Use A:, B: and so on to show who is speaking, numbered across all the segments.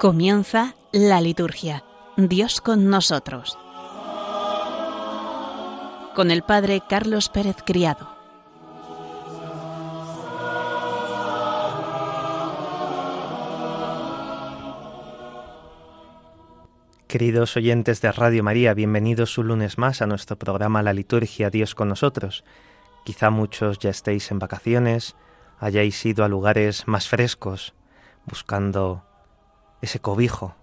A: Comienza la liturgia. Dios con nosotros. Con el Padre Carlos Pérez Criado.
B: Queridos oyentes de Radio María, bienvenidos un lunes más a nuestro programa La Liturgia Dios con nosotros. Quizá muchos ya estéis en vacaciones, hayáis ido a lugares más frescos, buscando ese cobijo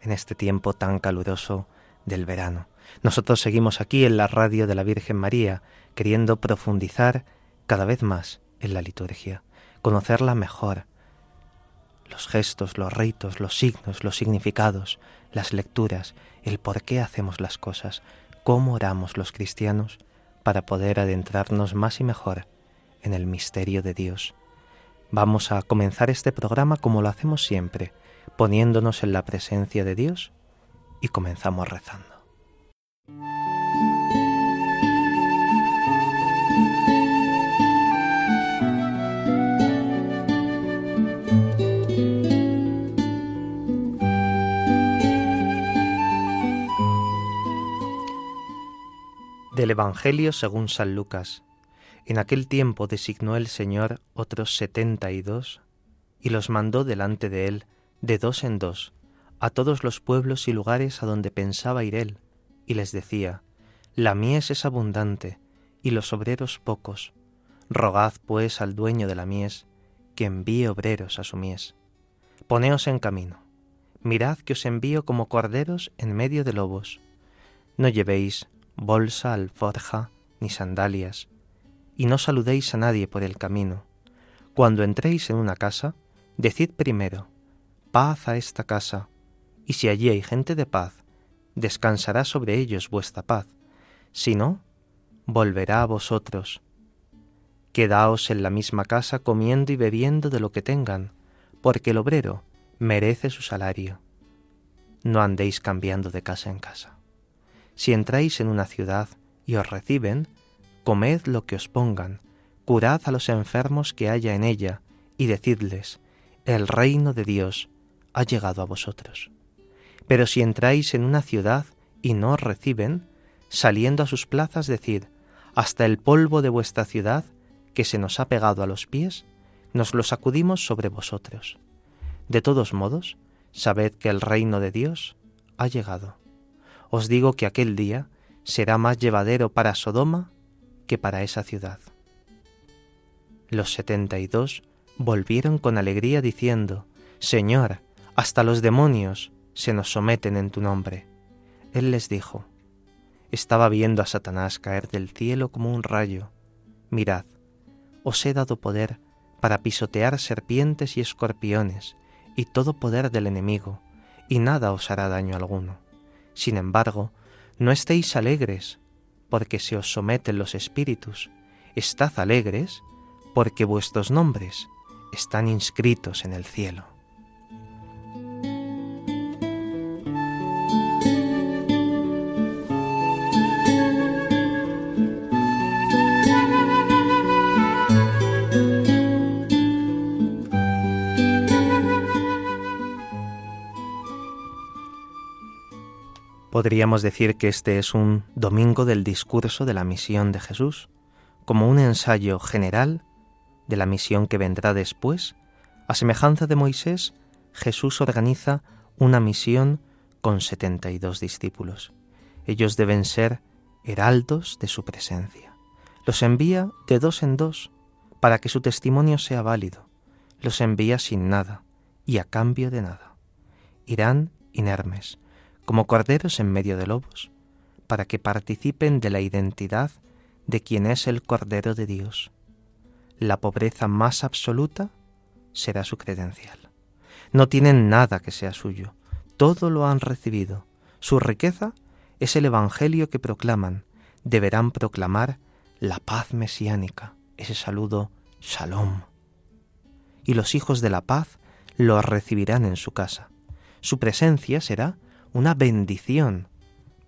B: en este tiempo tan caluroso del verano. Nosotros seguimos aquí en la radio de la Virgen María, queriendo profundizar cada vez más en la liturgia, conocerla mejor, los gestos, los ritos, los signos, los significados, las lecturas, el por qué hacemos las cosas, cómo oramos los cristianos para poder adentrarnos más y mejor en el misterio de Dios. Vamos a comenzar este programa como lo hacemos siempre, poniéndonos en la presencia de Dios y comenzamos rezando. Del Evangelio según San Lucas. En aquel tiempo designó el Señor otros setenta y dos, y los mandó delante de él de dos en dos, a todos los pueblos y lugares a donde pensaba ir él, y les decía, La mies es abundante, y los obreros pocos. Rogad pues al dueño de la mies, que envíe obreros a su mies. Poneos en camino. Mirad que os envío como corderos en medio de lobos. No llevéis bolsa, alforja, ni sandalias, y no saludéis a nadie por el camino. Cuando entréis en una casa, decid primero, paz a esta casa, y si allí hay gente de paz, descansará sobre ellos vuestra paz, si no, volverá a vosotros. Quedaos en la misma casa comiendo y bebiendo de lo que tengan, porque el obrero merece su salario. No andéis cambiando de casa en casa. Si entráis en una ciudad y os reciben, comed lo que os pongan, curad a los enfermos que haya en ella, y decidles, el reino de Dios ha llegado a vosotros. Pero si entráis en una ciudad y no os reciben, saliendo a sus plazas decid, hasta el polvo de vuestra ciudad, que se nos ha pegado a los pies, nos lo sacudimos sobre vosotros. De todos modos, sabed que el reino de Dios ha llegado. Os digo que aquel día será más llevadero para Sodoma que para esa ciudad. Los setenta y dos volvieron con alegría diciendo, Señor, hasta los demonios se nos someten en tu nombre. Él les dijo, estaba viendo a Satanás caer del cielo como un rayo. Mirad, os he dado poder para pisotear serpientes y escorpiones y todo poder del enemigo, y nada os hará daño alguno. Sin embargo, no estéis alegres, porque se os someten los espíritus. Estad alegres, porque vuestros nombres están inscritos en el cielo. Podríamos decir que este es un domingo del discurso de la misión de Jesús, como un ensayo general de la misión que vendrá después. A semejanza de Moisés, Jesús organiza una misión con setenta y dos discípulos. Ellos deben ser heraldos de su presencia. Los envía de dos en dos para que su testimonio sea válido. Los envía sin nada y a cambio de nada. Irán inermes, como corderos en medio de lobos, para que participen de la identidad de quien es el Cordero de Dios. La pobreza más absoluta será su credencial. No tienen nada que sea suyo, todo lo han recibido. Su riqueza es el Evangelio que proclaman. Deberán proclamar la paz mesiánica, ese saludo shalom. Y los hijos de la paz lo recibirán en su casa. Su presencia será una bendición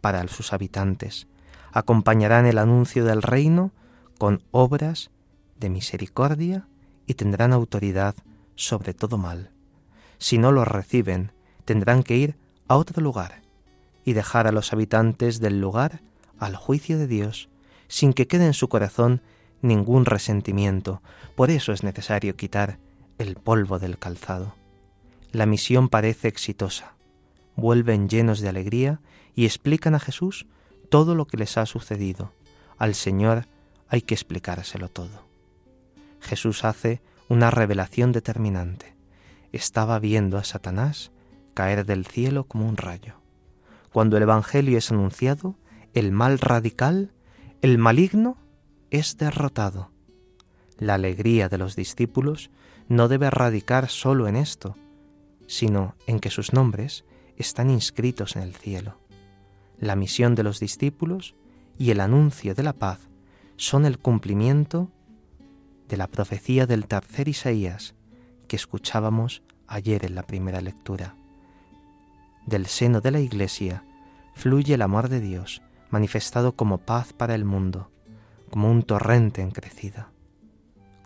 B: para sus habitantes. Acompañarán el anuncio del reino con obras de misericordia y tendrán autoridad sobre todo mal. Si no los reciben, tendrán que ir a otro lugar y dejar a los habitantes del lugar al juicio de Dios, sin que quede en su corazón ningún resentimiento. Por eso es necesario quitar el polvo del calzado. La misión parece exitosa. Vuelven llenos de alegría y explican a Jesús todo lo que les ha sucedido. Al Señor hay que explicárselo todo. Jesús hace una revelación determinante. Estaba viendo a Satanás caer del cielo como un rayo. Cuando el Evangelio es anunciado, el mal radical, el maligno, es derrotado. La alegría de los discípulos no debe radicar solo en esto, sino en que sus nombres están inscritos en el cielo. La misión de los discípulos y el anuncio de la paz son el cumplimiento de la profecía del tercer Isaías que escuchábamos ayer en la primera lectura. Del seno de la Iglesia fluye el amor de Dios, manifestado como paz para el mundo, como un torrente en crecida.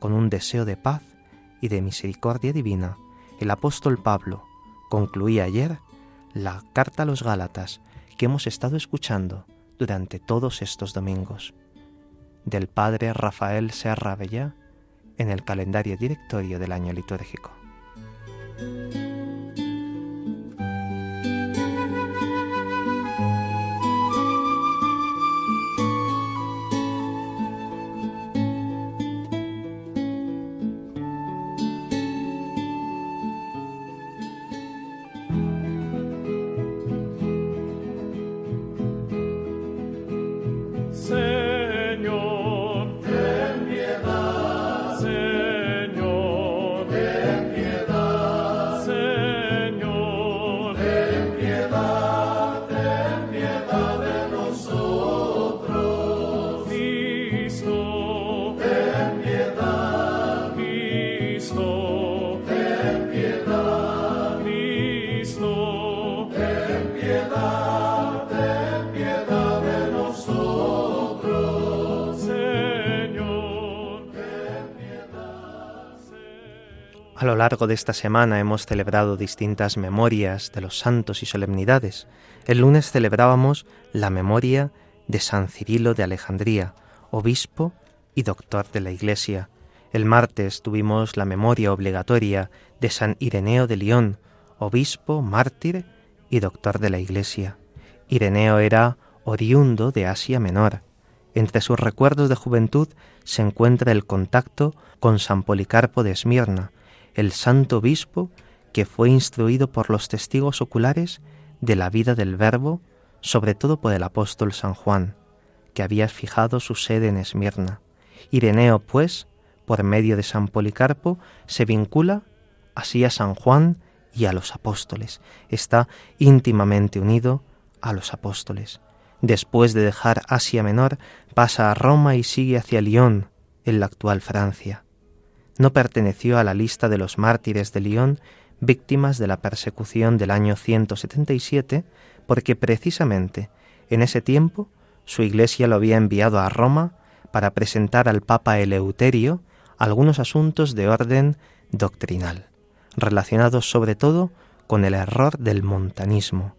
B: Con un deseo de paz y de misericordia divina, el apóstol Pablo concluía ayer la carta a los Gálatas que hemos estado escuchando durante todos estos domingos, del padre Rafael Serra Bellá en el calendario directorio del año litúrgico. A lo largo de esta semana hemos celebrado distintas memorias de los santos y solemnidades. El lunes celebrábamos la memoria de San Cirilo de Alejandría, obispo y doctor de la Iglesia. El martes tuvimos la memoria obligatoria de San Ireneo de León, obispo, mártir y doctor de la Iglesia. Ireneo era oriundo de Asia Menor. Entre sus recuerdos de juventud se encuentra el contacto con San Policarpo de Esmirna, el santo obispo que fue instruido por los testigos oculares de la vida del Verbo, sobre todo por el apóstol San Juan, que había fijado su sede en Esmirna. Ireneo, pues, por medio de San Policarpo, se vincula así a San Juan y a los apóstoles. Está íntimamente unido a los apóstoles. Después de dejar Asia Menor, pasa a Roma y sigue hacia Lyon, en la actual Francia no perteneció a la lista de los mártires de Lyon víctimas de la persecución del año 177, porque precisamente en ese tiempo su iglesia lo había enviado a Roma para presentar al Papa Eleuterio algunos asuntos de orden doctrinal, relacionados sobre todo con el error del montanismo.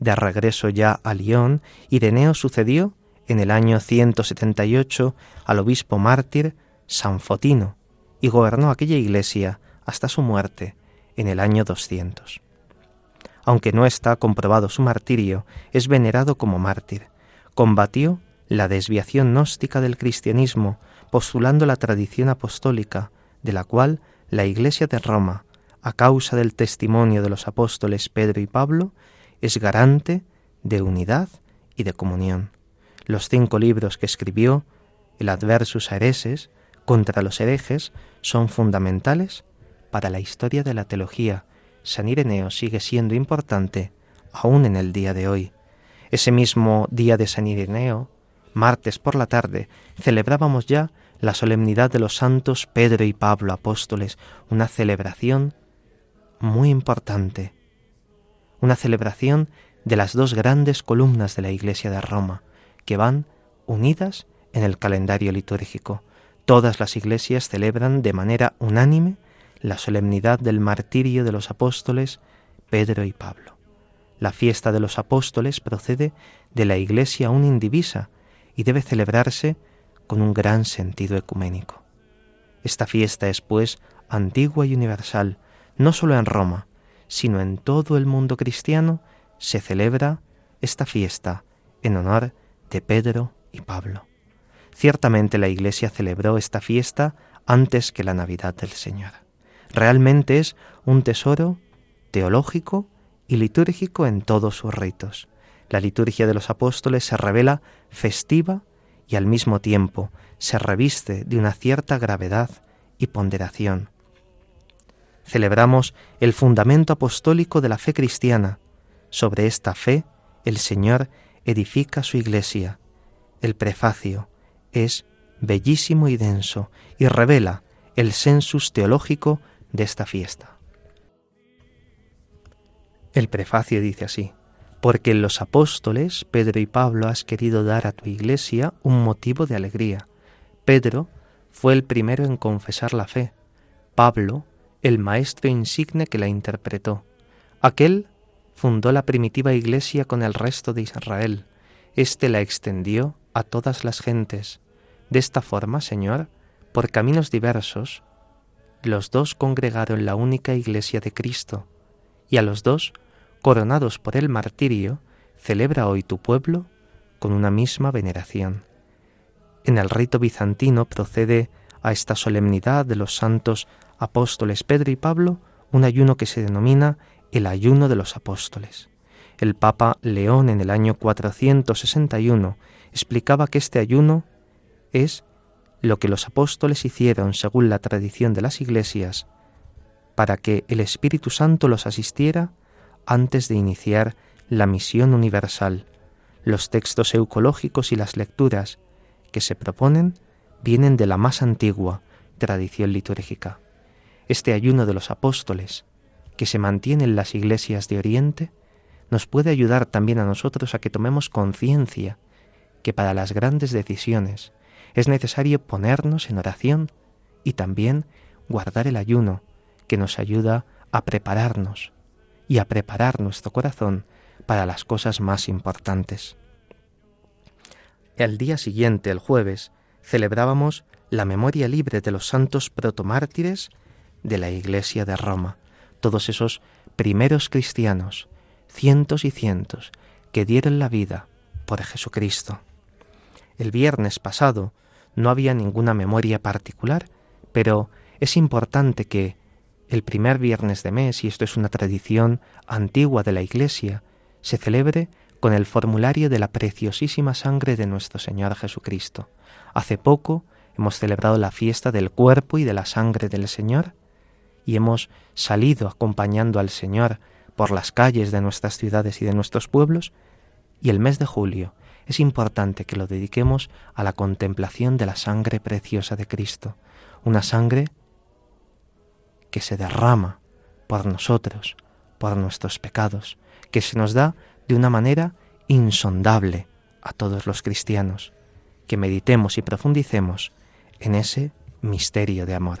B: De regreso ya a Lyon, Ireneo sucedió en el año 178 al obispo mártir San Fotino, y gobernó aquella iglesia hasta su muerte en el año 200. Aunque no está comprobado su martirio, es venerado como mártir. Combatió la desviación gnóstica del cristianismo, postulando la tradición apostólica, de la cual la Iglesia de Roma, a causa del testimonio de los apóstoles Pedro y Pablo, es garante de unidad y de comunión. Los cinco libros que escribió, el Adversus Hereses, contra los herejes son fundamentales para la historia de la teología. San Ireneo sigue siendo importante aún en el día de hoy. Ese mismo día de San Ireneo, martes por la tarde, celebrábamos ya la solemnidad de los santos Pedro y Pablo apóstoles, una celebración muy importante, una celebración de las dos grandes columnas de la Iglesia de Roma, que van unidas en el calendario litúrgico. Todas las iglesias celebran de manera unánime la solemnidad del martirio de los apóstoles Pedro y Pablo. La fiesta de los apóstoles procede de la Iglesia aún indivisa y debe celebrarse con un gran sentido ecuménico. Esta fiesta es, pues, antigua y universal, no solo en Roma, sino en todo el mundo cristiano se celebra esta fiesta en honor de Pedro y Pablo. Ciertamente la Iglesia celebró esta fiesta antes que la Navidad del Señor. Realmente es un tesoro teológico y litúrgico en todos sus ritos. La liturgia de los apóstoles se revela festiva y al mismo tiempo se reviste de una cierta gravedad y ponderación. Celebramos el fundamento apostólico de la fe cristiana. Sobre esta fe el Señor edifica su iglesia. El prefacio es bellísimo y denso y revela el sensus teológico de esta fiesta. El prefacio dice así, porque en los apóstoles, Pedro y Pablo, has querido dar a tu iglesia un motivo de alegría. Pedro fue el primero en confesar la fe, Pablo el maestro insigne que la interpretó. Aquel fundó la primitiva iglesia con el resto de Israel. Este la extendió a todas las gentes. De esta forma, Señor, por caminos diversos, los dos congregaron la única iglesia de Cristo, y a los dos, coronados por el martirio, celebra hoy tu pueblo con una misma veneración. En el rito bizantino procede a esta solemnidad de los santos apóstoles Pedro y Pablo un ayuno que se denomina el ayuno de los apóstoles. El Papa León en el año 461 explicaba que este ayuno es lo que los apóstoles hicieron según la tradición de las iglesias para que el Espíritu Santo los asistiera antes de iniciar la misión universal. Los textos eucológicos y las lecturas que se proponen vienen de la más antigua tradición litúrgica. Este ayuno de los apóstoles, que se mantiene en las iglesias de Oriente, nos puede ayudar también a nosotros a que tomemos conciencia que para las grandes decisiones es necesario ponernos en oración y también guardar el ayuno que nos ayuda a prepararnos y a preparar nuestro corazón para las cosas más importantes. El día siguiente, el jueves, celebrábamos la memoria libre de los santos protomártires de la Iglesia de Roma, todos esos primeros cristianos, cientos y cientos, que dieron la vida por Jesucristo. El viernes pasado no había ninguna memoria particular, pero es importante que el primer viernes de mes, y esto es una tradición antigua de la Iglesia, se celebre con el formulario de la preciosísima sangre de nuestro Señor Jesucristo. Hace poco hemos celebrado la fiesta del cuerpo y de la sangre del Señor, y hemos salido acompañando al Señor por las calles de nuestras ciudades y de nuestros pueblos, y el mes de julio es importante que lo dediquemos a la contemplación de la sangre preciosa de Cristo, una sangre que se derrama por nosotros, por nuestros pecados, que se nos da de una manera insondable a todos los cristianos, que meditemos y profundicemos en ese misterio de amor.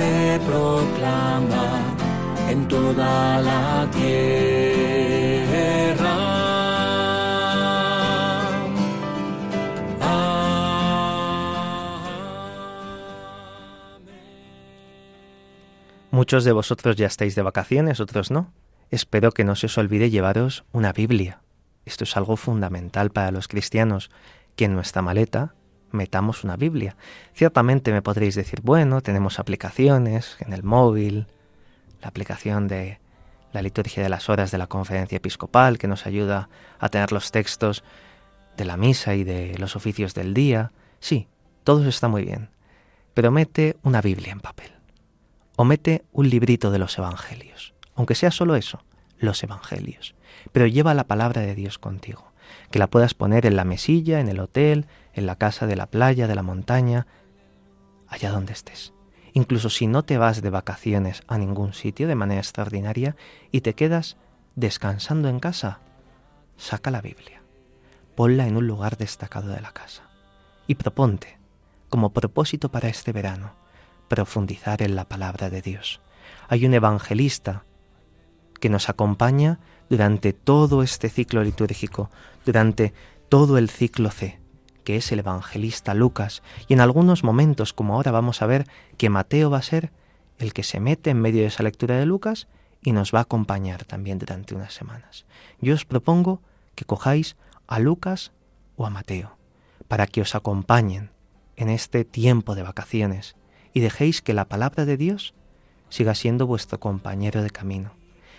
C: Se proclama en toda la tierra.
B: Muchos de vosotros ya estáis de vacaciones, otros no. Espero que no se os olvide llevaros una Biblia. Esto es algo fundamental para los cristianos, que en nuestra maleta metamos una Biblia. Ciertamente me podréis decir, bueno, tenemos aplicaciones en el móvil, la aplicación de la liturgia de las horas de la conferencia episcopal que nos ayuda a tener los textos de la misa y de los oficios del día. Sí, todo está muy bien. Pero mete una Biblia en papel. O mete un librito de los Evangelios. Aunque sea solo eso, los Evangelios. Pero lleva la palabra de Dios contigo. Que la puedas poner en la mesilla, en el hotel, en la casa de la playa, de la montaña, allá donde estés. Incluso si no te vas de vacaciones a ningún sitio de manera extraordinaria y te quedas descansando en casa, saca la Biblia, ponla en un lugar destacado de la casa y proponte, como propósito para este verano, profundizar en la palabra de Dios. Hay un evangelista que nos acompaña durante todo este ciclo litúrgico, durante todo el ciclo C, que es el evangelista Lucas, y en algunos momentos, como ahora vamos a ver, que Mateo va a ser el que se mete en medio de esa lectura de Lucas y nos va a acompañar también durante unas semanas. Yo os propongo que cojáis a Lucas o a Mateo, para que os acompañen en este tiempo de vacaciones y dejéis que la palabra de Dios siga siendo vuestro compañero de camino.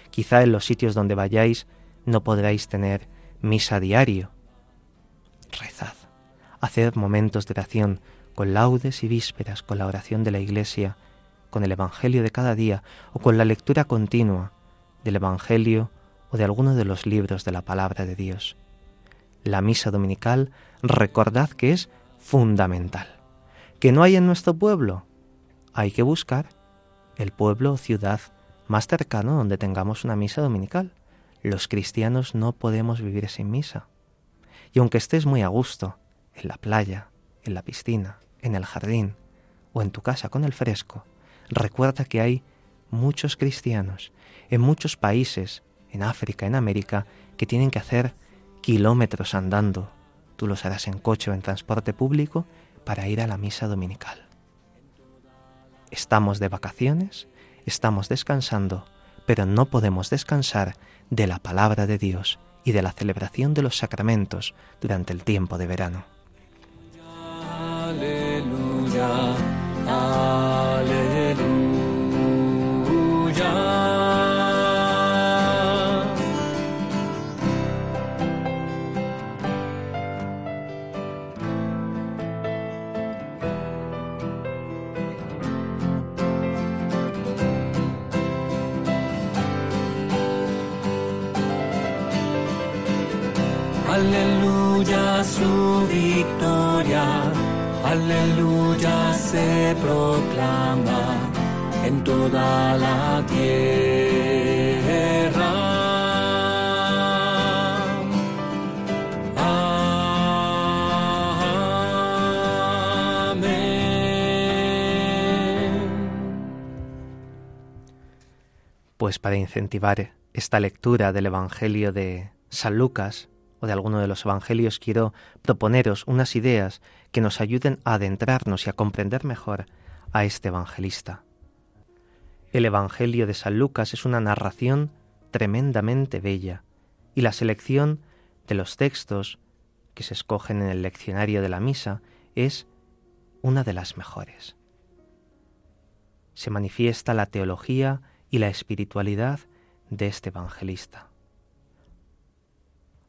B: Quizá en los sitios donde vayáis no podráis tener misa diario. Rezad hacer momentos de oración con laudes y vísperas, con la oración de la Iglesia, con el Evangelio de cada día o con la lectura continua del Evangelio o de alguno de los libros de la palabra de Dios. La misa dominical, recordad que es fundamental. ¿Que no hay en nuestro pueblo? Hay que buscar el pueblo o ciudad más cercano donde tengamos una misa dominical. Los cristianos no podemos vivir sin misa. Y aunque estés muy a gusto, en la playa, en la piscina, en el jardín o en tu casa con el fresco, recuerda que hay muchos cristianos en muchos países, en África, en América, que tienen que hacer kilómetros andando. Tú los harás en coche o en transporte público para ir a la misa dominical. Estamos de vacaciones, estamos descansando, pero no podemos descansar de la palabra de Dios y de la celebración de los sacramentos durante el tiempo de verano. Pues para incentivar esta lectura del Evangelio de San Lucas, o de alguno de los evangelios, quiero proponeros unas ideas que nos ayuden a adentrarnos y a comprender mejor a este evangelista. El Evangelio de San Lucas es una narración tremendamente bella y la selección de los textos que se escogen en el leccionario de la misa es una de las mejores. Se manifiesta la teología y la espiritualidad de este evangelista.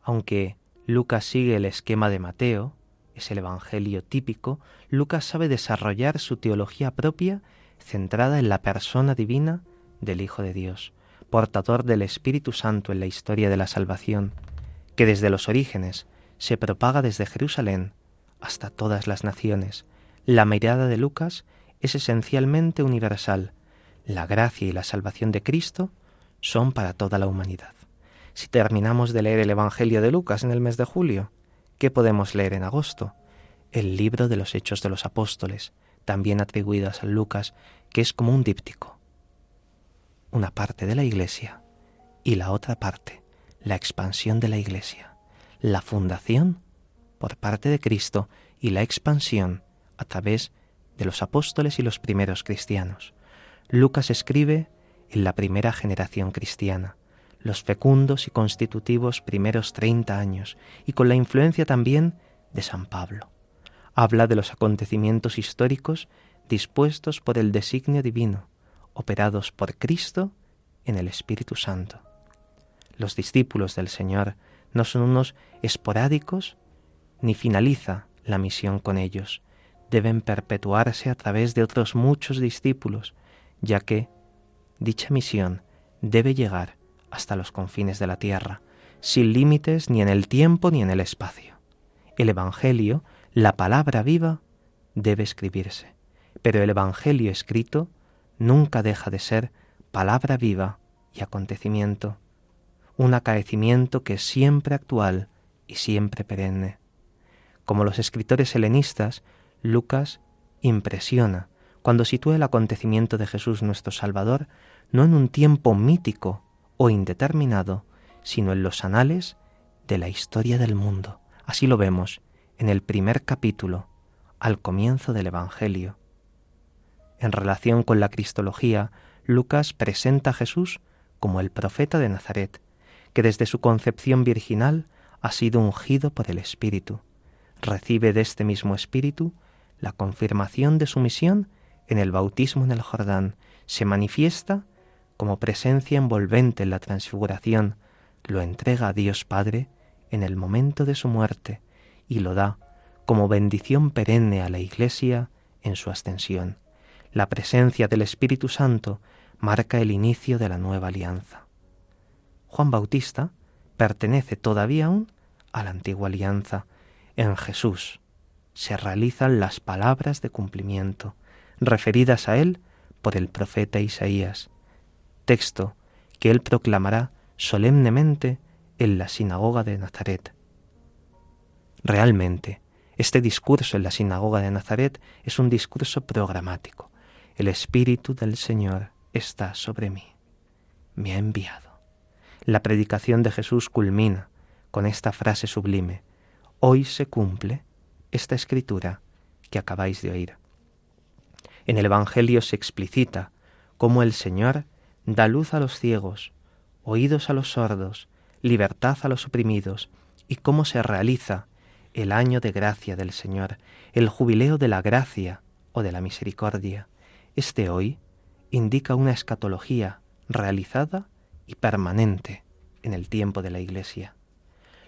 B: Aunque Lucas sigue el esquema de Mateo, es el Evangelio típico, Lucas sabe desarrollar su teología propia centrada en la persona divina del Hijo de Dios, portador del Espíritu Santo en la historia de la salvación, que desde los orígenes se propaga desde Jerusalén hasta todas las naciones. La mirada de Lucas es esencialmente universal. La gracia y la salvación de Cristo son para toda la humanidad. Si terminamos de leer el Evangelio de Lucas en el mes de julio, ¿qué podemos leer en agosto? El libro de los Hechos de los Apóstoles, también atribuido a San Lucas, que es como un díptico. Una parte de la Iglesia y la otra parte, la expansión de la Iglesia, la fundación por parte de Cristo y la expansión a través de los apóstoles y los primeros cristianos. Lucas escribe en la primera generación cristiana, los fecundos y constitutivos primeros treinta años, y con la influencia también de San Pablo. Habla de los acontecimientos históricos dispuestos por el designio divino, operados por Cristo en el Espíritu Santo. Los discípulos del Señor no son unos esporádicos, ni finaliza la misión con ellos. Deben perpetuarse a través de otros muchos discípulos, ya que dicha misión debe llegar hasta los confines de la tierra, sin límites ni en el tiempo ni en el espacio. El Evangelio, la palabra viva, debe escribirse, pero el Evangelio escrito nunca deja de ser palabra viva y acontecimiento, un acaecimiento que es siempre actual y siempre perenne. Como los escritores helenistas, Lucas impresiona cuando sitúa el acontecimiento de Jesús nuestro Salvador no en un tiempo mítico o indeterminado, sino en los anales de la historia del mundo. Así lo vemos en el primer capítulo, al comienzo del Evangelio. En relación con la Cristología, Lucas presenta a Jesús como el profeta de Nazaret, que desde su concepción virginal ha sido ungido por el Espíritu. Recibe de este mismo Espíritu la confirmación de su misión en el bautismo en el Jordán, se manifiesta como presencia envolvente en la transfiguración, lo entrega a Dios Padre en el momento de su muerte y lo da como bendición perenne a la Iglesia en su ascensión. La presencia del Espíritu Santo marca el inicio de la nueva alianza. Juan Bautista pertenece todavía aún a la antigua alianza. En Jesús se realizan las palabras de cumplimiento, referidas a él por el profeta Isaías, texto que él proclamará solemnemente en la sinagoga de Nazaret. Realmente, este discurso en la sinagoga de Nazaret es un discurso programático. El Espíritu del Señor está sobre mí. Me ha enviado. La predicación de Jesús culmina con esta frase sublime. Hoy se cumple esta escritura que acabáis de oír. En el Evangelio se explicita cómo el Señor da luz a los ciegos, oídos a los sordos, libertad a los oprimidos, y cómo se realiza el año de gracia del Señor, el jubileo de la gracia o de la misericordia. Este hoy indica una escatología realizada y permanente en el tiempo de la Iglesia.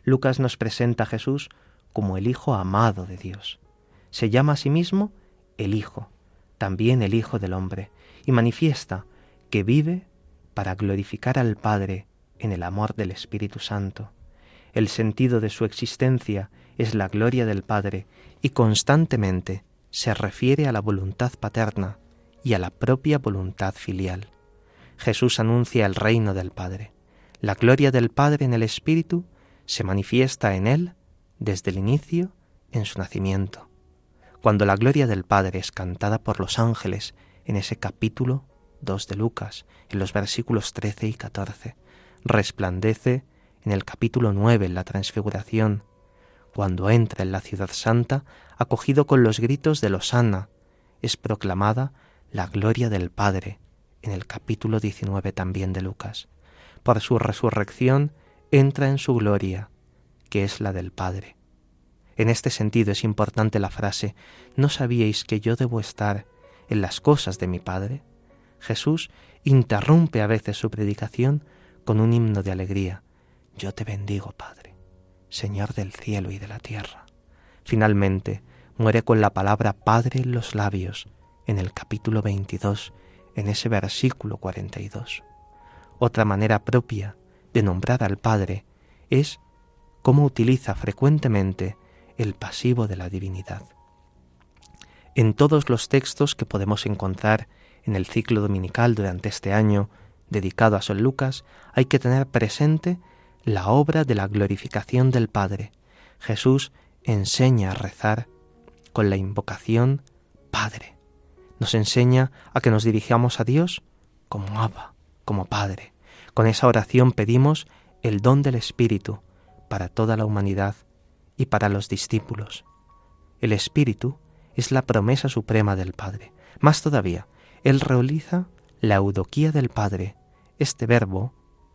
B: Lucas nos presenta a Jesús como el Hijo amado de Dios. Se llama a sí mismo el Hijo, también el Hijo del Hombre, y manifiesta que vive para glorificar al Padre en el amor del Espíritu Santo. El sentido de su existencia es la gloria del Padre y constantemente se refiere a la voluntad paterna y a la propia voluntad filial. Jesús anuncia el reino del Padre. La gloria del Padre en el Espíritu se manifiesta en Él desde el inicio en su nacimiento. Cuando la gloria del Padre es cantada por los ángeles en ese capítulo 2 de Lucas, en los versículos 13 y 14, resplandece en el capítulo 9 en la transfiguración, cuando entra en la ciudad santa, acogido con los gritos de Losana, es proclamada la gloria del Padre en el capítulo 19 también de Lucas. Por su resurrección entra en su gloria, que es la del Padre. En este sentido es importante la frase ¿No sabíais que yo debo estar en las cosas de mi Padre? Jesús interrumpe a veces su predicación con un himno de alegría. Yo te bendigo, Padre, Señor del cielo y de la tierra. Finalmente, muere con la palabra Padre en los labios, en el capítulo 22, en ese versículo 42. Otra manera propia de nombrar al Padre es cómo utiliza frecuentemente el pasivo de la divinidad. En todos los textos que podemos encontrar en el ciclo dominical durante este año dedicado a San Lucas, hay que tener presente la obra de la glorificación del Padre. Jesús enseña a rezar con la invocación Padre. Nos enseña a que nos dirigamos a Dios como Abba, como Padre. Con esa oración pedimos el don del Espíritu, para toda la humanidad y para los discípulos. El Espíritu es la promesa suprema del Padre. Más todavía, Él realiza la eudoquía del Padre. Este verbo,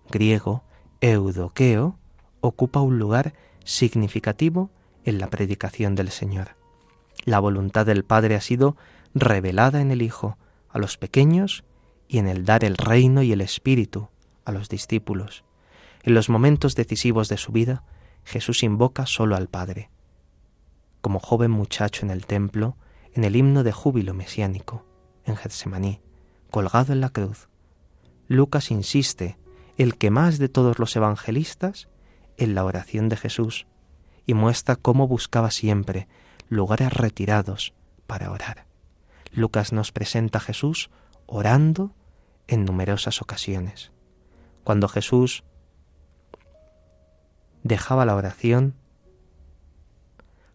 B: griego, eudoqueo ocupa un lugar significativo en la predicación del Señor. La voluntad del Padre ha sido revelada en el Hijo a los pequeños y en el dar el reino y el Espíritu a los discípulos. En los momentos decisivos de su vida, Jesús invoca solo al Padre. Como joven muchacho en el templo, en el himno de júbilo mesiánico, en Getsemaní, colgado en la cruz, Lucas insiste, el que más de todos los evangelistas, en la oración de Jesús y muestra cómo buscaba siempre lugares retirados para orar. Lucas nos presenta a Jesús orando en numerosas ocasiones. Cuando Jesús dejaba la oración,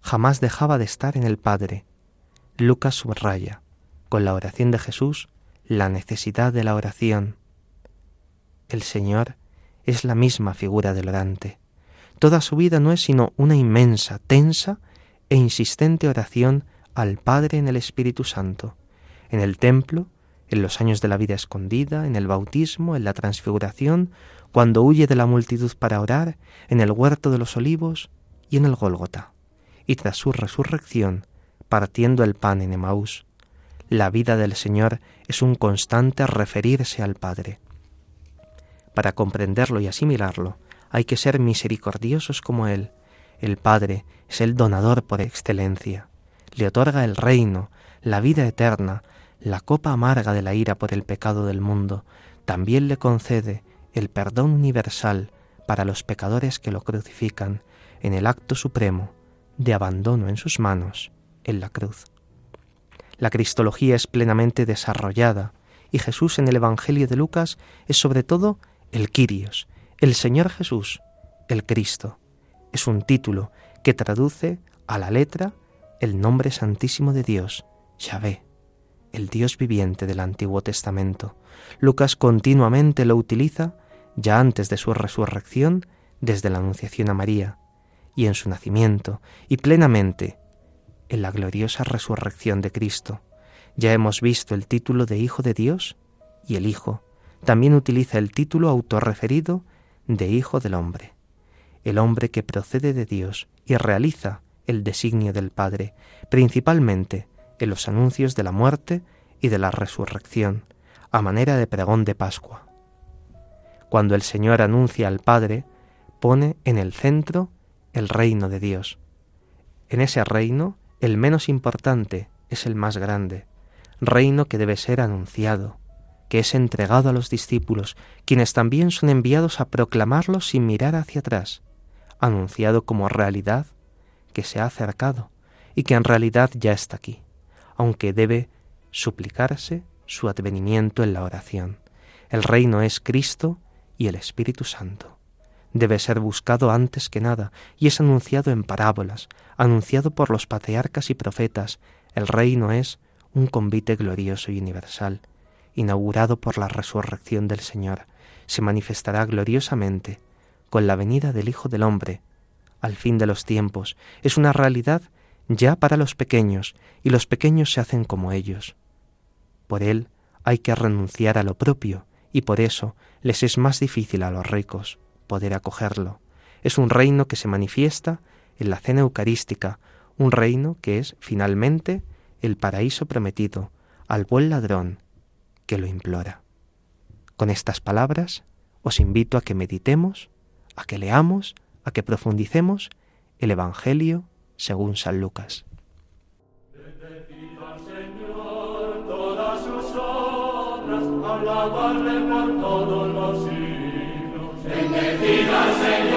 B: jamás dejaba de estar en el Padre. Lucas subraya, con la oración de Jesús, la necesidad de la oración. El Señor es la misma figura del orante. Toda su vida no es sino una inmensa, tensa e insistente oración al Padre en el Espíritu Santo, en el templo, en los años de la vida escondida, en el bautismo, en la transfiguración, cuando huye de la multitud para orar, en el huerto de los olivos y en el Gólgota, y tras su resurrección, partiendo el pan en Emaús. La vida del Señor es un constante referirse al Padre. Para comprenderlo y asimilarlo, hay que ser misericordiosos como Él. El Padre es el donador por excelencia. Le otorga el reino, la vida eterna, la copa amarga de la ira por el pecado del mundo. También le concede el perdón universal para los pecadores que lo crucifican en el acto supremo de abandono en sus manos en la cruz. La cristología es plenamente desarrollada y Jesús en el Evangelio de Lucas es sobre todo el Quirios, el Señor Jesús, el Cristo, es un título que traduce a la letra el nombre santísimo de Dios, Yahvé, el Dios viviente del Antiguo Testamento. Lucas continuamente lo utiliza ya antes de su resurrección, desde la Anunciación a María, y en su nacimiento, y plenamente en la gloriosa resurrección de Cristo. Ya hemos visto el título de Hijo de Dios y el Hijo. También utiliza el título autorreferido de Hijo del Hombre, el hombre que procede de Dios y realiza el designio del Padre, principalmente en los anuncios de la muerte y de la resurrección, a manera de pregón de Pascua. Cuando el Señor anuncia al Padre, pone en el centro el reino de Dios. En ese reino, el menos importante es el más grande, reino que debe ser anunciado, que es entregado a los discípulos, quienes también son enviados a proclamarlo sin mirar hacia atrás, anunciado como realidad que se ha acercado y que en realidad ya está aquí, aunque debe suplicarse su advenimiento en la oración. El reino es Cristo y el Espíritu Santo. Debe ser buscado antes que nada y es anunciado en parábolas, anunciado por los patriarcas y profetas. El reino es un convite glorioso y universal inaugurado por la resurrección del Señor, se manifestará gloriosamente con la venida del Hijo del Hombre al fin de los tiempos. Es una realidad ya para los pequeños, y los pequeños se hacen como ellos. Por él hay que renunciar a lo propio, y por eso les es más difícil a los ricos poder acogerlo. Es un reino que se manifiesta en la cena eucarística, un reino que es finalmente el paraíso prometido al buen ladrón que lo implora. Con estas palabras os invito a que meditemos, a que leamos, a que profundicemos el Evangelio según San Lucas. alabarle por todos los siglos. Bendecida Señor.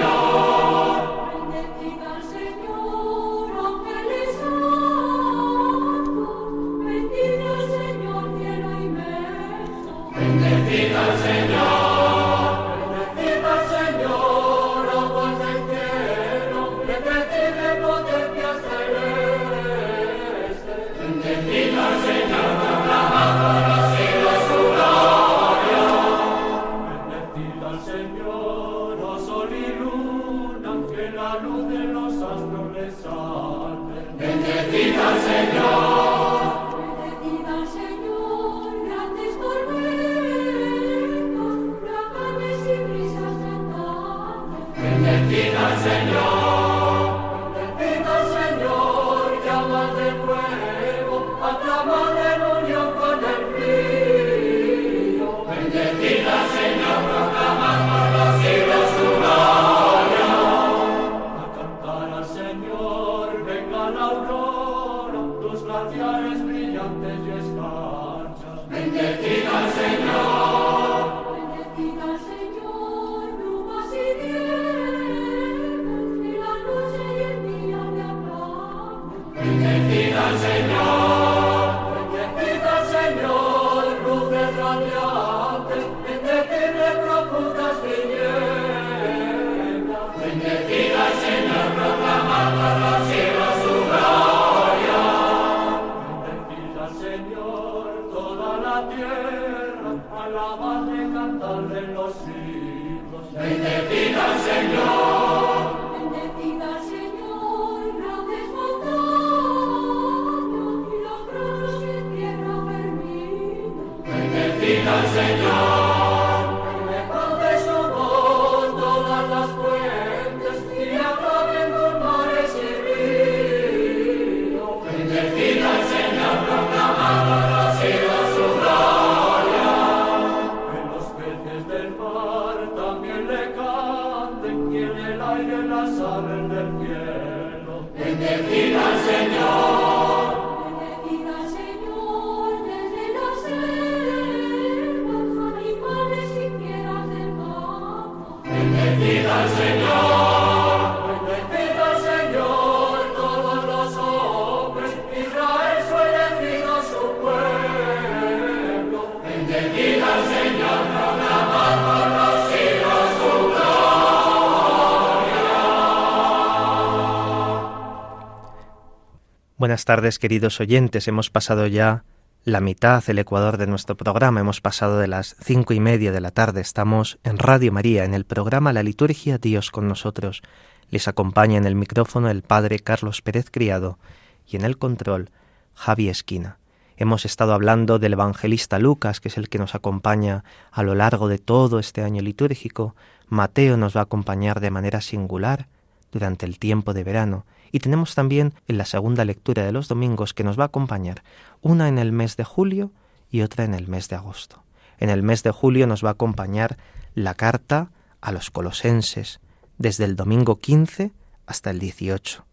B: Buenas tardes, queridos oyentes. Hemos pasado ya la mitad, el ecuador de nuestro programa. Hemos pasado de las cinco y media de la tarde. Estamos en Radio María, en el programa La Liturgia Dios con nosotros. Les acompaña en el micrófono el Padre Carlos Pérez Criado y en el control Javi Esquina. Hemos estado hablando del evangelista Lucas, que es el que nos acompaña a lo largo de todo este año litúrgico. Mateo nos va a acompañar de manera singular durante el tiempo de verano y tenemos también en la segunda lectura de los domingos que nos va a acompañar, una en el mes de julio y otra en el mes de agosto. En el mes de julio nos va a acompañar la carta a los colosenses, desde el domingo 15 hasta el 18.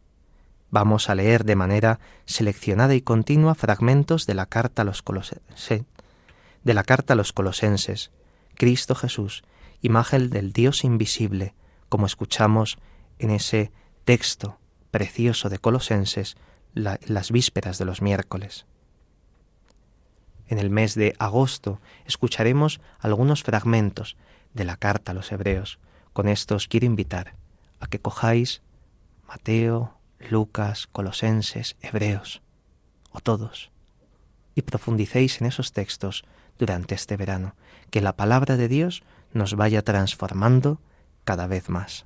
B: Vamos a leer de manera seleccionada y continua fragmentos de la carta a los colosenses, de la carta a los colosenses, Cristo Jesús, imagen del Dios invisible, como escuchamos en ese texto precioso de Colosenses las vísperas de los miércoles. En el mes de agosto escucharemos algunos fragmentos de la carta a los hebreos. Con esto os quiero invitar a que cojáis Mateo, Lucas, Colosenses, Hebreos, o todos, y profundicéis en esos textos durante este verano, que la palabra de Dios nos vaya transformando cada vez más.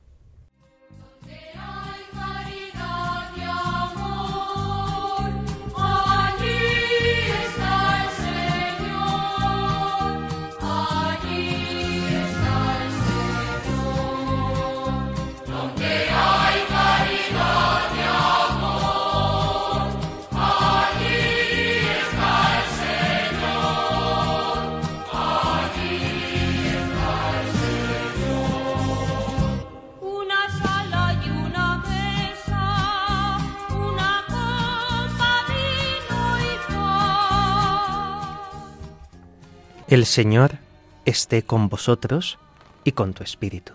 B: El Señor esté con vosotros y con tu espíritu.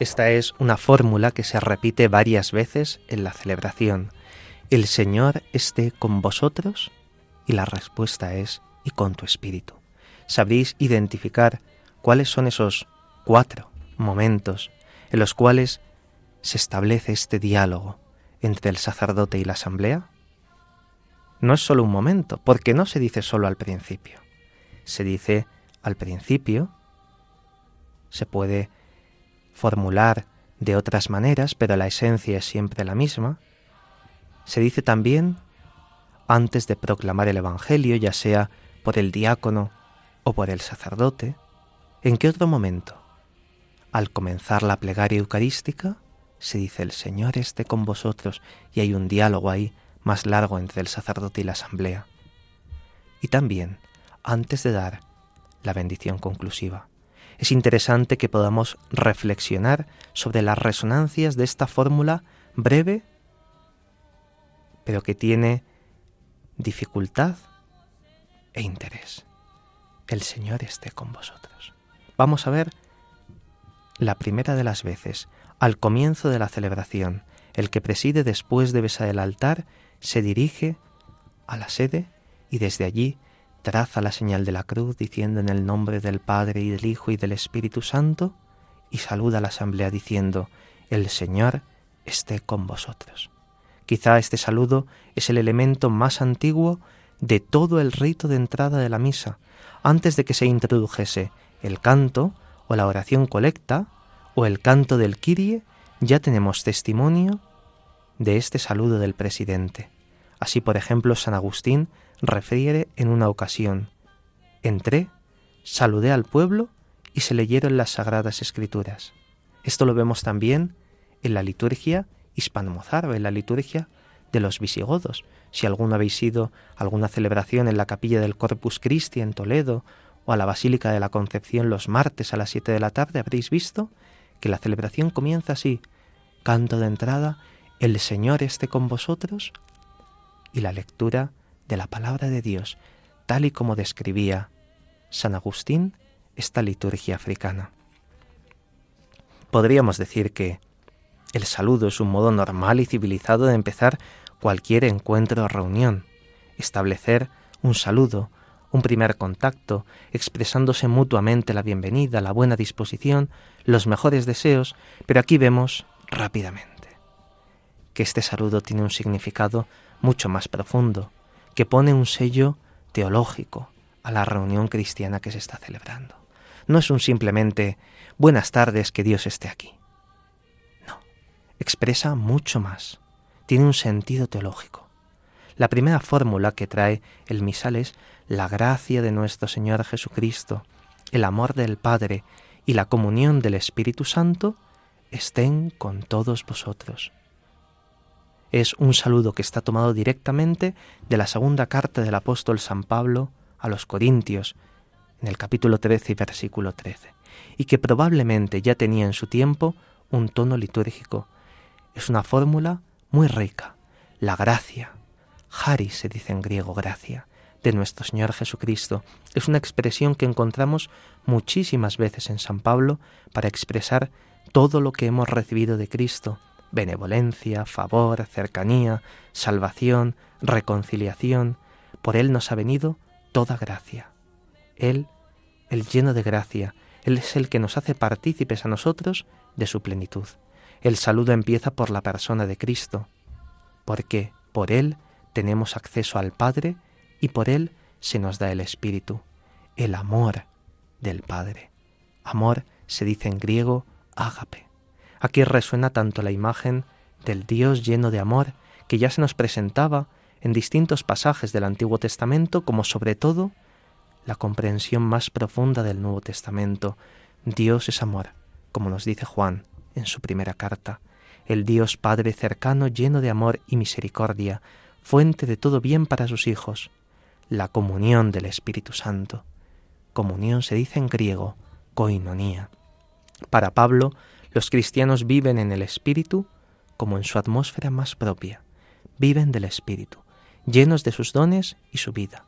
B: Esta es una fórmula que se repite varias veces en la celebración. El Señor esté con vosotros y la respuesta es y con tu espíritu. Sabréis identificar cuáles son esos cuatro momentos en los cuales se establece este diálogo entre el sacerdote y la asamblea. No es solo un momento, porque no se dice solo al principio se dice al principio, se puede formular de otras maneras, pero la esencia es siempre la misma. Se dice también antes de proclamar el Evangelio, ya sea por el diácono o por el sacerdote. ¿En qué otro momento? Al comenzar la plegaria eucarística se dice el Señor esté con vosotros y hay un diálogo ahí más largo entre el sacerdote y la asamblea. Y también, antes de dar la bendición conclusiva, es interesante que podamos reflexionar sobre las resonancias de esta fórmula breve, pero que tiene dificultad e interés. El Señor esté con vosotros. Vamos a ver la primera de las veces, al comienzo de la celebración, el que preside después de besar el altar se dirige a la sede y desde allí traza la señal de la cruz diciendo en el nombre del Padre y del Hijo y del Espíritu Santo y saluda a la asamblea diciendo, el Señor esté con vosotros. Quizá este saludo es el elemento más antiguo de todo el rito de entrada de la misa, antes de que se introdujese el canto o la oración colecta o el canto del Kirie, ya tenemos testimonio de este saludo del presidente. Así, por ejemplo, San Agustín refiere en una ocasión, entré, saludé al pueblo y se leyeron las sagradas escrituras. Esto lo vemos también en la liturgia hispano-mozárabe, en la liturgia de los visigodos. Si alguno habéis ido a alguna celebración en la capilla del Corpus Christi en Toledo o a la Basílica de la Concepción los martes a las siete de la tarde, habréis visto que la celebración comienza así. Canto de entrada, el Señor esté con vosotros y la lectura de la palabra de Dios, tal y como describía San Agustín esta liturgia africana. Podríamos decir que el saludo es un modo normal y civilizado de empezar cualquier encuentro o reunión, establecer un saludo, un primer contacto, expresándose mutuamente la bienvenida, la buena disposición, los mejores deseos, pero aquí vemos rápidamente que este saludo tiene un significado mucho más profundo, que pone un sello teológico a la reunión cristiana que se está celebrando. No es un simplemente buenas tardes, que Dios esté aquí. No, expresa mucho más, tiene un sentido teológico. La primera fórmula que trae el misal es la gracia de nuestro Señor Jesucristo, el amor del Padre y la comunión del Espíritu Santo estén con todos vosotros es un saludo que está tomado directamente de la segunda carta del apóstol San Pablo a los Corintios, en el capítulo 13 y versículo 13, y que probablemente ya tenía en su tiempo un tono litúrgico. Es una fórmula muy rica, la gracia. Haris se dice en griego gracia, de nuestro Señor Jesucristo. Es una expresión que encontramos muchísimas veces en San Pablo para expresar todo lo que hemos recibido de Cristo, benevolencia, favor, cercanía, salvación, reconciliación. Por Él nos ha venido toda gracia. Él, el lleno de gracia, Él es el que nos hace partícipes a nosotros de su plenitud. El saludo empieza por la persona de Cristo, porque por Él tenemos acceso al Padre y por Él se nos da el Espíritu, el amor del Padre. Amor se dice en griego ágape. Aquí resuena tanto la imagen del Dios lleno de amor que ya se nos presentaba en distintos pasajes del Antiguo Testamento, como sobre todo la comprensión más profunda del Nuevo Testamento. Dios es amor, como nos dice Juan en su primera carta, el Dios Padre cercano, lleno de amor y misericordia, fuente de todo bien para sus hijos, la comunión del Espíritu Santo. Comunión se dice en griego, koinonía. Para Pablo, los cristianos viven en el Espíritu como en su atmósfera más propia. Viven del Espíritu, llenos de sus dones y su vida.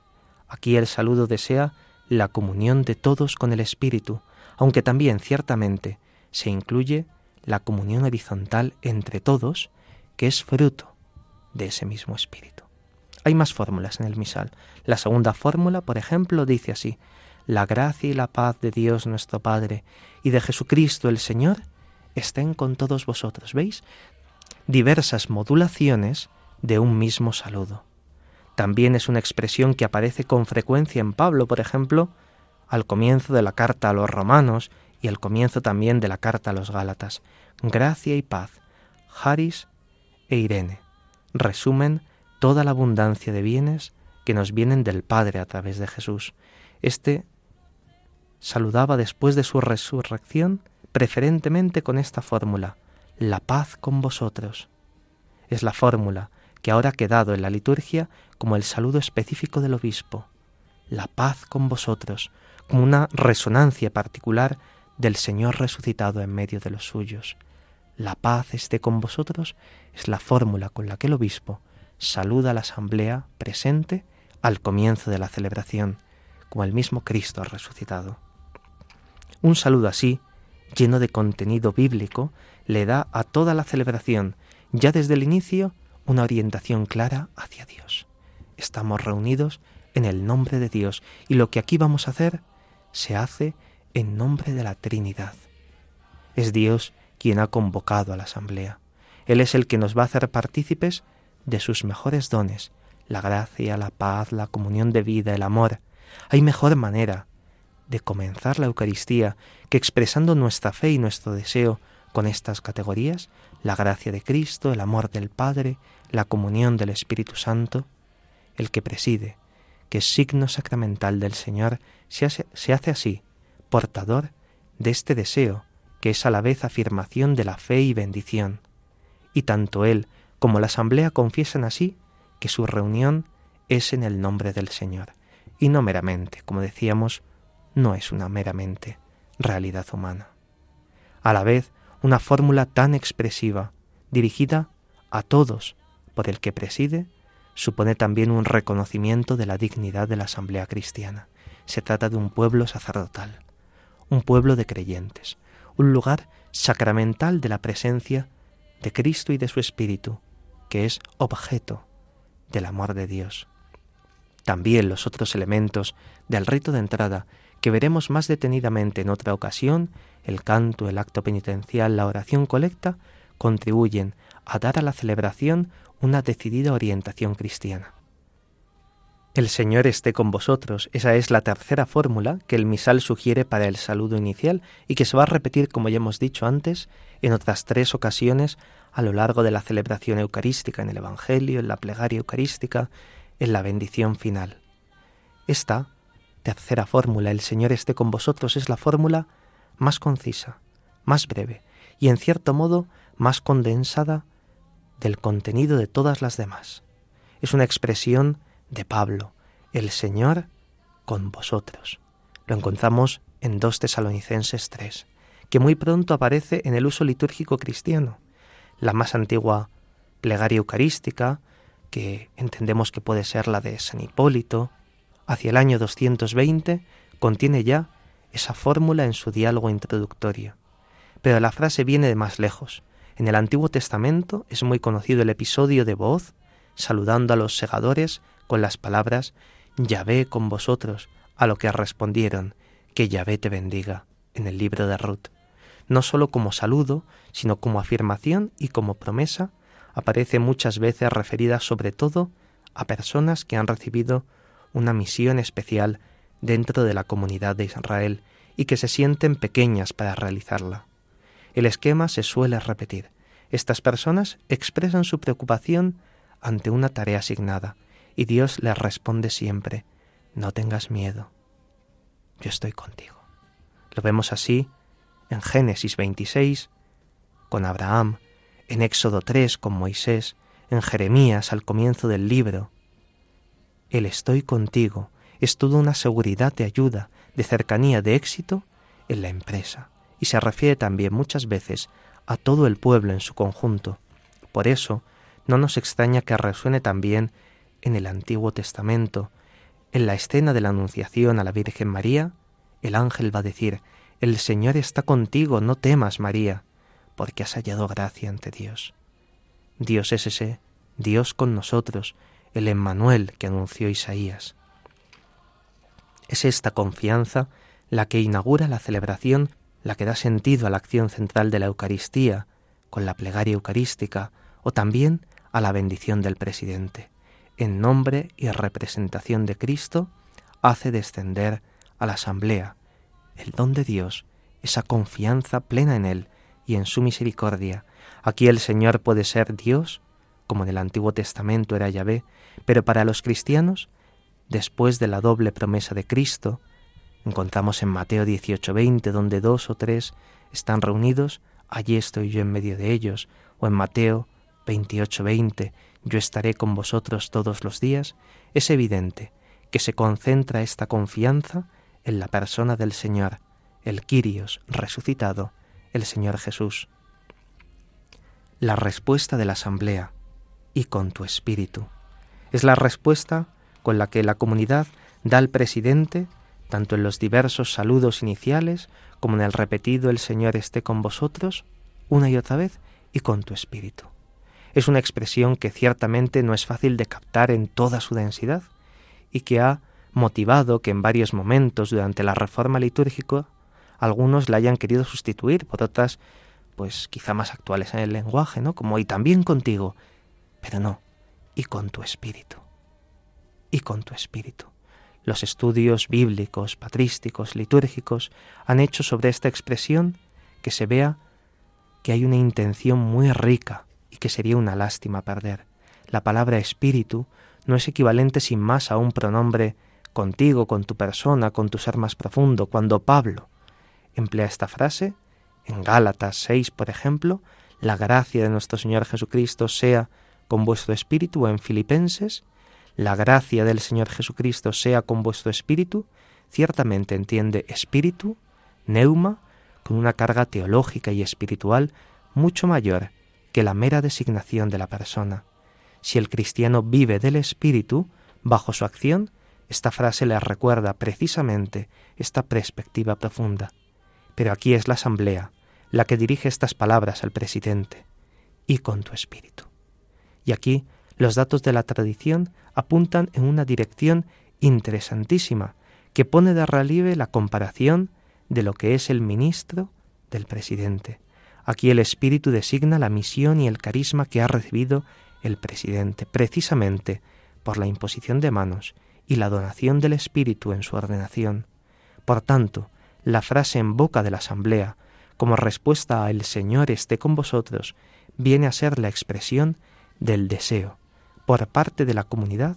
B: Aquí el saludo desea la comunión de todos con el Espíritu, aunque también ciertamente se incluye la comunión horizontal entre todos, que es fruto de ese mismo Espíritu. Hay más fórmulas en el misal. La segunda fórmula, por ejemplo, dice así, la gracia y la paz de Dios nuestro Padre y de Jesucristo el Señor estén con todos vosotros. ¿Veis? Diversas modulaciones de un mismo saludo. También es una expresión que aparece con frecuencia en Pablo, por ejemplo, al comienzo de la carta a los romanos y al comienzo también de la carta a los gálatas. Gracia y paz, Haris e Irene, resumen toda la abundancia de bienes que nos vienen del Padre a través de Jesús. Este saludaba después de su resurrección preferentemente con esta fórmula, la paz con vosotros. Es la fórmula que ahora ha quedado en la liturgia como el saludo específico del obispo. La paz con vosotros, como una resonancia particular del Señor resucitado en medio de los suyos. La paz esté con vosotros es la fórmula con la que el obispo saluda a la asamblea presente al comienzo de la celebración, como el mismo Cristo resucitado. Un saludo así, lleno de contenido bíblico, le da a toda la celebración, ya desde el inicio, una orientación clara hacia Dios. Estamos reunidos en el nombre de Dios y lo que aquí vamos a hacer se hace en nombre de la Trinidad. Es Dios quien ha convocado a la asamblea. Él es el que nos va a hacer partícipes de sus mejores dones, la gracia, la paz, la comunión de vida, el amor. Hay mejor manera de comenzar la Eucaristía que expresando nuestra fe y nuestro deseo con estas categorías, la gracia de Cristo, el amor del Padre, la comunión del Espíritu Santo, el que preside, que es signo sacramental del Señor, se hace, se hace así, portador de este deseo, que es a la vez afirmación de la fe y bendición. Y tanto él como la asamblea confiesan así que su reunión es en el nombre del Señor, y no meramente, como decíamos, no es una meramente realidad humana. A la vez, una fórmula tan expresiva, dirigida a todos por el que preside, supone también un reconocimiento de la dignidad de la Asamblea Cristiana. Se trata de un pueblo sacerdotal, un pueblo de creyentes, un lugar sacramental de la presencia de Cristo y de su Espíritu, que es objeto del amor de Dios. También los otros elementos del rito de entrada, que veremos más detenidamente en otra ocasión, el canto, el acto penitencial, la oración colecta, contribuyen a dar a la celebración una decidida orientación cristiana. El Señor esté con vosotros. Esa es la tercera fórmula que el misal sugiere para el saludo inicial y que se va a repetir, como ya hemos dicho antes, en otras tres ocasiones a lo largo de la celebración eucarística, en el Evangelio, en la plegaria eucarística, en la bendición final. Esta tercera fórmula, el Señor esté con vosotros, es la fórmula más concisa, más breve y en cierto modo más condensada del contenido de todas las demás. Es una expresión de Pablo, el Señor con vosotros. Lo encontramos en 2 Tesalonicenses 3, que muy pronto aparece en el uso litúrgico cristiano. La más antigua plegaria eucarística, que entendemos que puede ser la de San Hipólito, hacia el año 220, contiene ya esa fórmula en su diálogo introductorio. Pero la frase viene de más lejos. En el Antiguo Testamento es muy conocido el episodio de voz saludando a los segadores con las palabras Yahvé con vosotros, a lo que respondieron que Yahvé te bendiga en el libro de Ruth. No sólo como saludo, sino como afirmación y como promesa, aparece muchas veces referida sobre todo a personas que han recibido una misión especial dentro de la comunidad de Israel y que se sienten pequeñas para realizarla. El esquema se suele repetir. Estas personas expresan su preocupación ante una tarea asignada, y Dios le responde siempre, no tengas miedo, yo estoy contigo. Lo vemos así en Génesis 26 con Abraham, en Éxodo 3 con Moisés, en Jeremías al comienzo del libro. El estoy contigo es toda una seguridad de ayuda, de cercanía, de éxito en la empresa, y se refiere también muchas veces a todo el pueblo en su conjunto. Por eso, no nos extraña que resuene también en el Antiguo Testamento. En la escena de la Anunciación a la Virgen María, el ángel va a decir, El Señor está contigo, no temas, María, porque has hallado gracia ante Dios. Dios es ese, Dios con nosotros, el Emmanuel que anunció Isaías. Es esta confianza la que inaugura la celebración, la que da sentido a la acción central de la Eucaristía, con la plegaria eucarística, o también a la bendición del presidente en nombre y representación de Cristo, hace descender a la asamblea el don de Dios, esa confianza plena en Él y en su misericordia. Aquí el Señor puede ser Dios, como en el Antiguo Testamento era Yahvé, pero para los cristianos, después de la doble promesa de Cristo, encontramos en Mateo 18:20, donde dos o tres están reunidos, allí estoy yo en medio de ellos, o en Mateo 28:20, yo estaré con vosotros todos los días, es evidente que se concentra esta confianza en la persona del Señor, el Quirios resucitado, el Señor Jesús. La respuesta de la Asamblea, y con tu espíritu, es la respuesta con la que la comunidad da al presidente, tanto en los diversos saludos iniciales como en el repetido El Señor esté con vosotros, una y otra vez, y con tu espíritu. Es una expresión que ciertamente no es fácil de captar en toda su densidad y que ha motivado que en varios momentos durante la reforma litúrgica algunos la hayan querido sustituir por otras, pues quizá más actuales en el lenguaje, ¿no? Como y también contigo, pero no, y con tu espíritu, y con tu espíritu. Los estudios bíblicos, patrísticos, litúrgicos han hecho sobre esta expresión que se vea que hay una intención muy rica y que sería una lástima perder. La palabra espíritu no es equivalente sin más a un pronombre contigo, con tu persona, con tu ser más profundo. Cuando Pablo emplea esta frase, en Gálatas 6, por ejemplo, la gracia de nuestro Señor Jesucristo sea con vuestro espíritu, en Filipenses, la gracia del Señor Jesucristo sea con vuestro espíritu, ciertamente entiende espíritu, neuma, con una carga teológica y espiritual mucho mayor que la mera designación de la persona. Si el cristiano vive del Espíritu, bajo su acción, esta frase le recuerda precisamente esta perspectiva profunda. Pero aquí es la Asamblea la que dirige estas palabras al presidente, y con tu espíritu. Y aquí los datos de la tradición apuntan en una dirección interesantísima que pone de relieve la comparación de lo que es el ministro del presidente. Aquí el Espíritu designa la misión y el carisma que ha recibido el presidente, precisamente por la imposición de manos y la donación del Espíritu en su ordenación. Por tanto, la frase en boca de la Asamblea, como respuesta a El Señor esté con vosotros, viene a ser la expresión del deseo, por parte de la comunidad,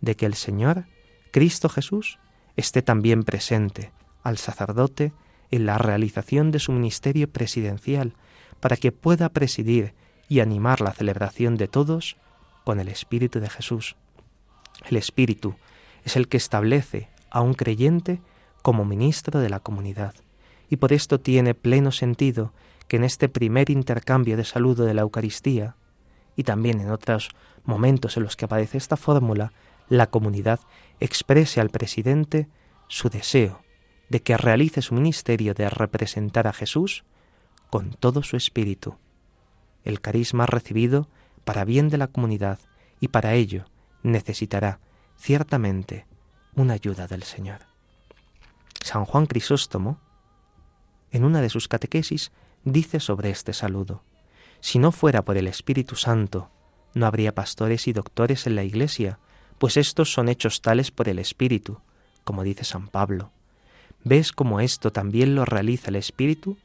B: de que el Señor, Cristo Jesús, esté también presente al sacerdote en la realización de su ministerio presidencial, para que pueda presidir y animar la celebración de todos con el Espíritu de Jesús. El Espíritu es el que establece a un creyente como ministro de la comunidad, y por esto tiene pleno sentido que en este primer intercambio de saludo de la Eucaristía, y también en otros momentos en los que aparece esta fórmula, la comunidad exprese al presidente su deseo de que realice su ministerio de representar a Jesús con todo su espíritu. El carisma recibido para bien de la comunidad y para ello necesitará ciertamente una ayuda del Señor. San Juan Crisóstomo, en una de sus catequesis, dice sobre este saludo, si no fuera por el Espíritu Santo, no habría pastores y doctores en la Iglesia, pues estos son hechos tales por el Espíritu, como dice San Pablo. ¿Ves cómo esto también lo realiza el Espíritu?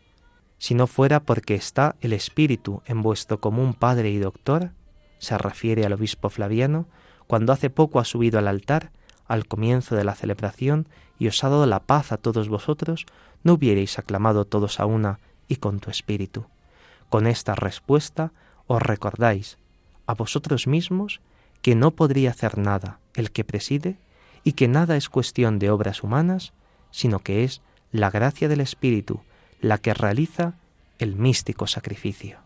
B: si no fuera porque está el Espíritu en vuestro común Padre y Doctor, se refiere al obispo Flaviano, cuando hace poco ha subido al altar, al comienzo de la celebración, y os ha dado la paz a todos vosotros, no hubierais aclamado todos a una y con tu Espíritu. Con esta respuesta os recordáis a vosotros mismos que no podría hacer nada el que preside y que nada es cuestión de obras humanas, sino que es la gracia del Espíritu la que realiza el místico sacrificio.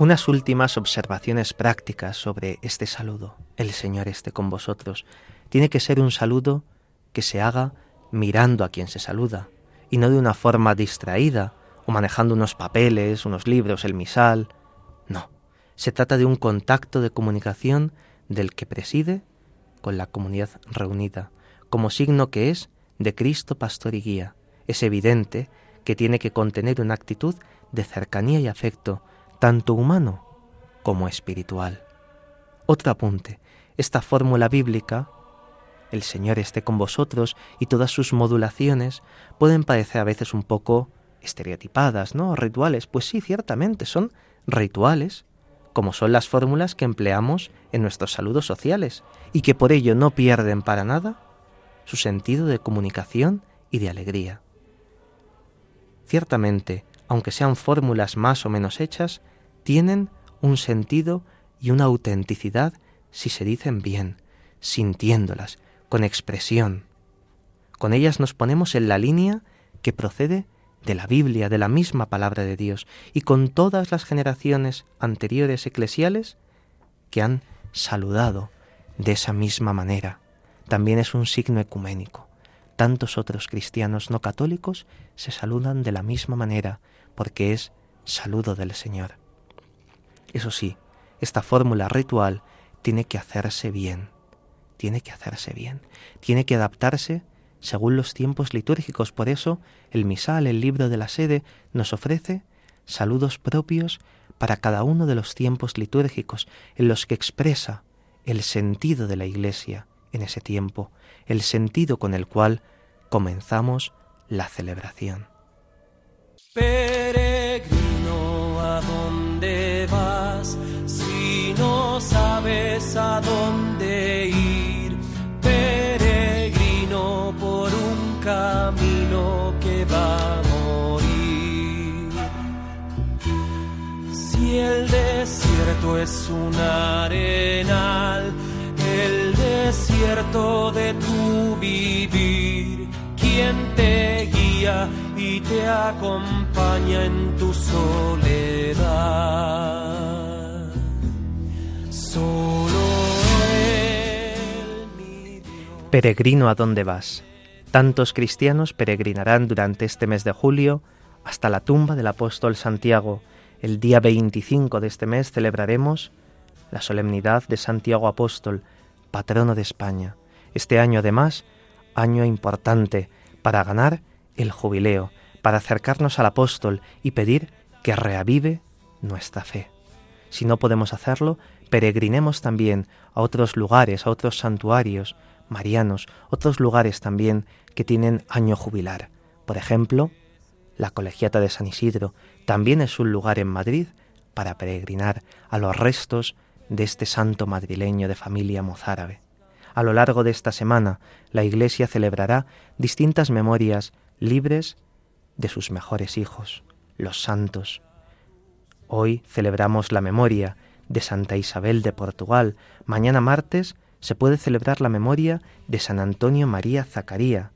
B: Unas últimas observaciones prácticas sobre este saludo. El Señor esté con vosotros. Tiene que ser un saludo que se haga mirando a quien se saluda y no de una forma distraída o manejando unos papeles, unos libros, el misal. No, se trata de un contacto de comunicación del que preside con la comunidad reunida, como signo que es de Cristo pastor y guía. Es evidente que tiene que contener una actitud de cercanía y afecto, tanto humano como espiritual. Otro apunte, esta fórmula bíblica, el Señor esté con vosotros y todas sus modulaciones pueden parecer a veces un poco estereotipadas, ¿no? Rituales, pues sí, ciertamente son rituales, como son las fórmulas que empleamos en nuestros saludos sociales y que por ello no pierden para nada su sentido de comunicación y de alegría. Ciertamente, aunque sean fórmulas más o menos hechas, tienen un sentido y una autenticidad si se dicen bien, sintiéndolas, con expresión. Con ellas nos ponemos en la línea que procede de la Biblia, de la misma palabra de Dios, y con todas las generaciones anteriores eclesiales que han saludado de esa misma manera. También es un signo ecuménico. Tantos otros cristianos no católicos se saludan de la misma manera, porque es saludo del Señor. Eso sí, esta fórmula ritual tiene que hacerse bien, tiene que hacerse bien, tiene que adaptarse según los tiempos litúrgicos. Por eso el misal, el libro de la sede, nos ofrece saludos propios para cada uno de los tiempos litúrgicos en los que expresa el sentido de la Iglesia en ese tiempo, el sentido con el cual comenzamos la celebración.
C: Peregrino, ¿a dónde vas? A dónde ir, peregrino por un camino que va a morir. Si el desierto es un arenal, el desierto de tu vivir, quien te guía y te acompaña en tu soledad. Solo
B: Peregrino, ¿a dónde vas? Tantos cristianos peregrinarán durante este mes de julio hasta la tumba del apóstol Santiago. El día 25 de este mes celebraremos la solemnidad de Santiago Apóstol, patrono de España. Este año, además, año importante para ganar el jubileo, para acercarnos al apóstol y pedir que reavive nuestra fe. Si no podemos hacerlo, peregrinemos también a otros lugares, a otros santuarios marianos, otros lugares también que tienen año jubilar. Por ejemplo, la Colegiata de San Isidro también es un lugar en Madrid para peregrinar a los restos de este santo madrileño de familia mozárabe. A lo largo de esta semana, la Iglesia celebrará distintas memorias libres de sus mejores hijos, los santos. Hoy celebramos la memoria de Santa Isabel de Portugal. Mañana martes se puede celebrar la memoria de San Antonio María Zacaría.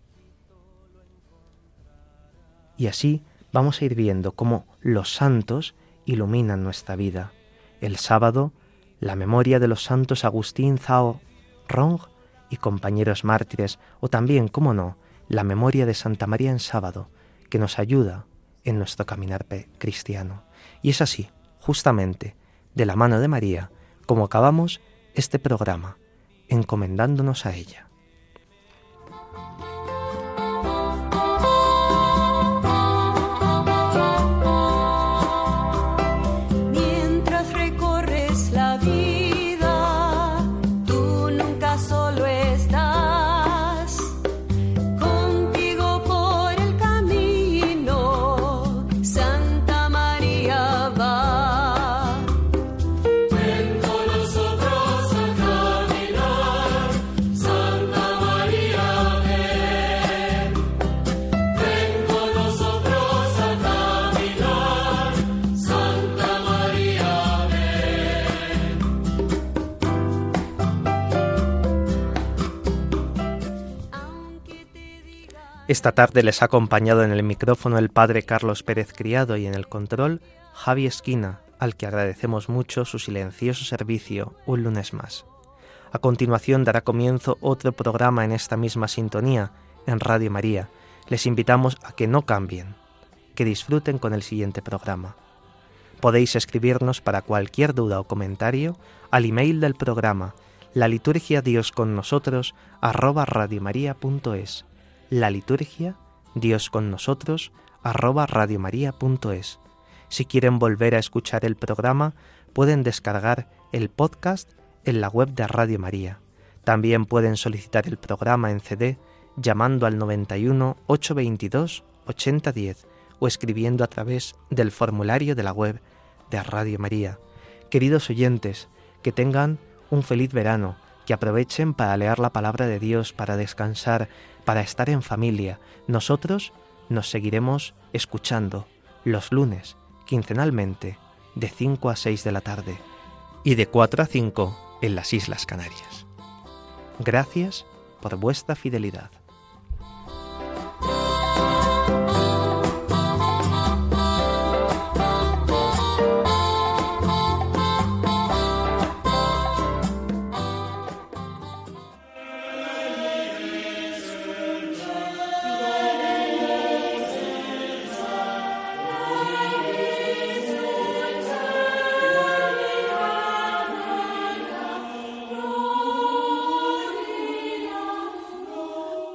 B: Y así vamos a ir viendo cómo los santos iluminan nuestra vida. El sábado, la memoria de los santos Agustín Zhao Rong y compañeros mártires, o también, cómo no, la memoria de Santa María en sábado, que nos ayuda en nuestro caminar cristiano. Y es así, justamente, de la mano de María, como acabamos este programa, encomendándonos a ella. Esta tarde les ha acompañado en el micrófono el padre Carlos Pérez Criado y en el control Javi Esquina. al que agradecemos mucho su silencioso servicio un lunes más. A continuación dará comienzo otro programa en esta misma sintonía, en Radio María. Les invitamos a que no cambien, que disfruten con el siguiente programa. Podéis escribirnos para cualquier duda o comentario al email del programa la liturgia Dios con nosotros radiomaria.es. La liturgia Dios con nosotros arroba radiomaria.es. Si quieren volver a escuchar el programa, pueden descargar el podcast en la web de Radio María. También pueden solicitar el programa en CD llamando al 91 822 8010 o escribiendo a través del formulario de la web de Radio María. Queridos oyentes, que tengan un feliz verano, que aprovechen para leer la palabra de Dios, para descansar, para estar en familia. Nosotros nos seguiremos escuchando los lunes, quincenalmente, de 5 a 6 de la tarde y de 4 a 5 en las Islas Canarias. Gracias por vuestra fidelidad.